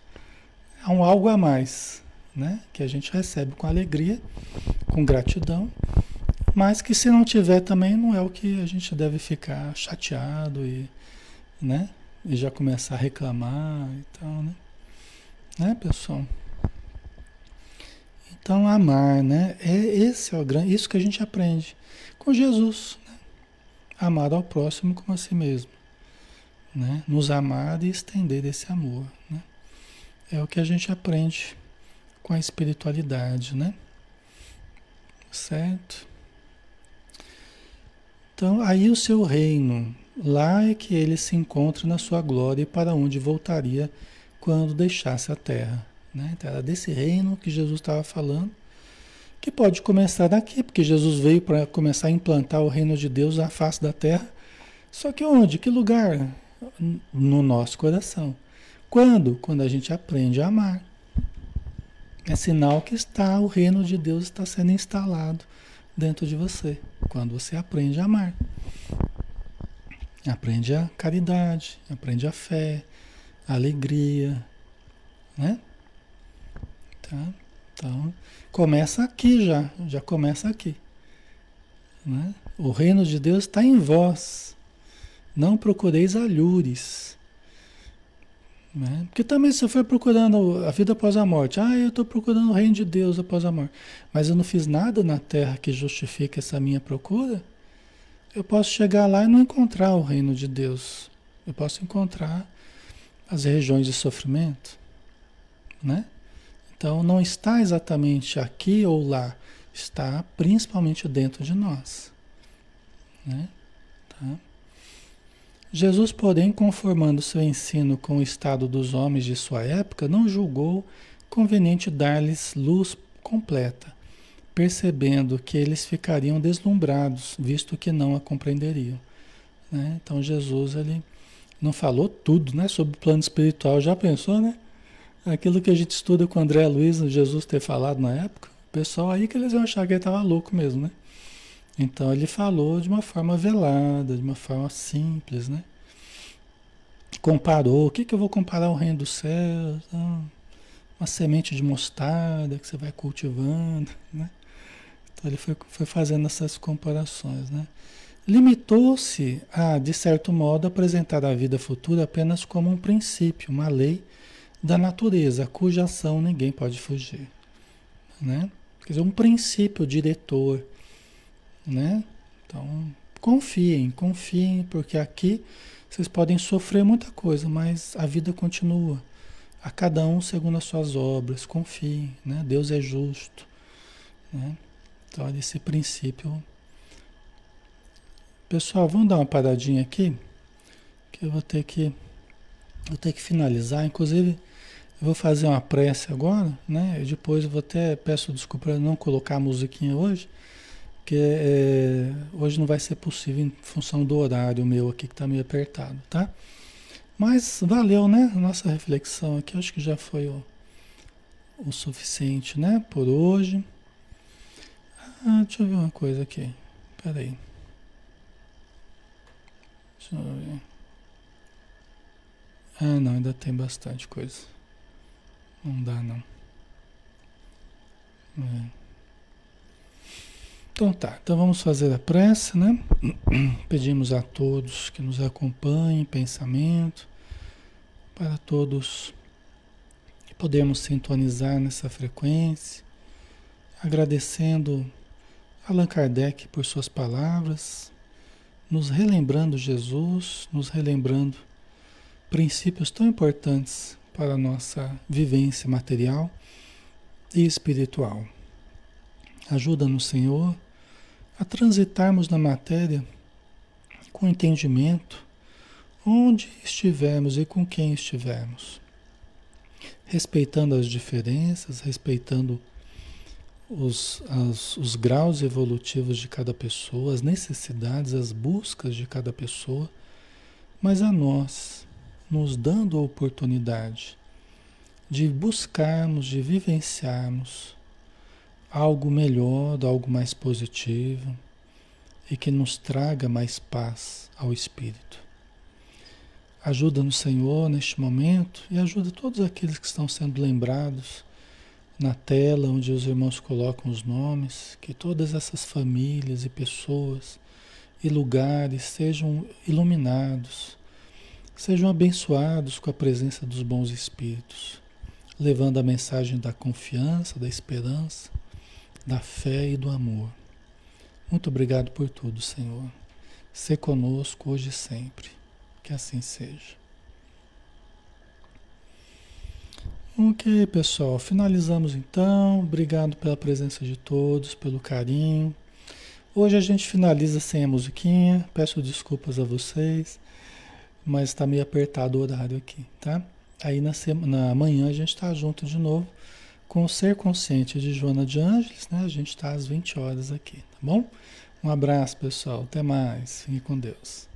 é um algo a mais, né? Que a gente recebe com alegria, com gratidão, mas que se não tiver também não é o que a gente deve ficar chateado e, né? e já começar a reclamar e tal, né? Né, pessoal? Então, amar, né? É esse é o grande, isso que a gente aprende com Jesus, né? Amar ao próximo como a si mesmo, né? Nos amar e estender esse amor, né? É o que a gente aprende com a espiritualidade, né? Certo? Então, aí o seu reino, Lá é que ele se encontra na sua glória e para onde voltaria quando deixasse a terra. Né? Então, era desse reino que Jesus estava falando, que pode começar daqui, porque Jesus veio para começar a implantar o reino de Deus na face da terra. Só que onde? Que lugar? No nosso coração. Quando? Quando a gente aprende a amar. É sinal que está o reino de Deus está sendo instalado dentro de você, quando você aprende a amar. Aprende a caridade, aprende a fé, a alegria, né? Tá? Então, começa aqui já, já começa aqui. Né? O reino de Deus está em vós. Não procureis alhures. Né? Porque também eu for procurando a vida após a morte, ah, eu estou procurando o reino de Deus após a morte, mas eu não fiz nada na terra que justifique essa minha procura, eu posso chegar lá e não encontrar o reino de Deus. Eu posso encontrar as regiões de sofrimento, né? Então não está exatamente aqui ou lá, está principalmente dentro de nós, né? Tá? Jesus, porém, conformando seu ensino com o estado dos homens de sua época, não julgou conveniente dar-lhes luz completa, percebendo que eles ficariam deslumbrados, visto que não a compreenderiam. Né? Então Jesus ele não falou tudo né, sobre o plano espiritual, já pensou, né? Aquilo que a gente estuda com André Luiz, Jesus ter falado na época, o pessoal aí que eles iam achar que ele estava louco mesmo, né? Então ele falou de uma forma velada, de uma forma simples, né? Comparou, o que, que eu vou comparar o reino dos céus? Ah, uma semente de mostarda que você vai cultivando, né? Então ele foi, foi fazendo essas comparações, né? Limitou-se a, de certo modo, apresentar a vida futura apenas como um princípio, uma lei da natureza, cuja ação ninguém pode fugir, né? Quer dizer, um princípio diretor, né? Então, confiem, confiem, porque aqui vocês podem sofrer muita coisa, mas a vida continua. A cada um segundo as suas obras, confiem, né? Deus é justo, né? Então, esse princípio. Pessoal, vamos dar uma paradinha aqui, que eu vou ter que vou ter que finalizar, inclusive eu vou fazer uma prece agora, né? E depois eu vou até peço desculpa não colocar a musiquinha hoje, porque é, hoje não vai ser possível em função do horário meu aqui que está meio apertado, tá? Mas valeu, né? Nossa reflexão aqui, acho que já foi o, o suficiente, né? Por hoje. Ah, deixa eu ver uma coisa aqui. Peraí. Deixa eu ver. Ah, não, ainda tem bastante coisa. Não dá, não. É. Então tá, então vamos fazer a prece, né? [CLEARS THROAT] Pedimos a todos que nos acompanhem em pensamento, para todos que podemos sintonizar nessa frequência, agradecendo Allan Kardec por suas palavras, nos relembrando Jesus, nos relembrando princípios tão importantes para a nossa vivência material e espiritual. Ajuda-nos, Senhor, a transitarmos na matéria com entendimento, onde estivermos e com quem estivermos, respeitando as diferenças, respeitando os, as, os graus evolutivos de cada pessoa, as necessidades, as buscas de cada pessoa, mas a nós, nos dando a oportunidade de buscarmos, de vivenciarmos algo melhor, algo mais positivo e que nos traga mais paz ao espírito. Ajuda-nos, Senhor, neste momento e ajuda todos aqueles que estão sendo lembrados na tela onde os irmãos colocam os nomes, que todas essas famílias e pessoas e lugares sejam iluminados Sejam abençoados com a presença dos bons espíritos, levando a mensagem da confiança, da esperança, da fé e do amor. Muito obrigado por tudo, Senhor. Se conosco hoje e sempre. Que assim seja. Ok, pessoal. Finalizamos então. Obrigado pela presença de todos, pelo carinho. Hoje a gente finaliza sem a musiquinha. Peço desculpas a vocês mas está meio apertado o horário aqui, tá? Aí na, semana, na manhã a gente está junto de novo com o Ser Consciente de Joana de Ângeles, né? A gente está às 20 horas aqui, tá bom? Um abraço, pessoal. Até mais. Fique com Deus.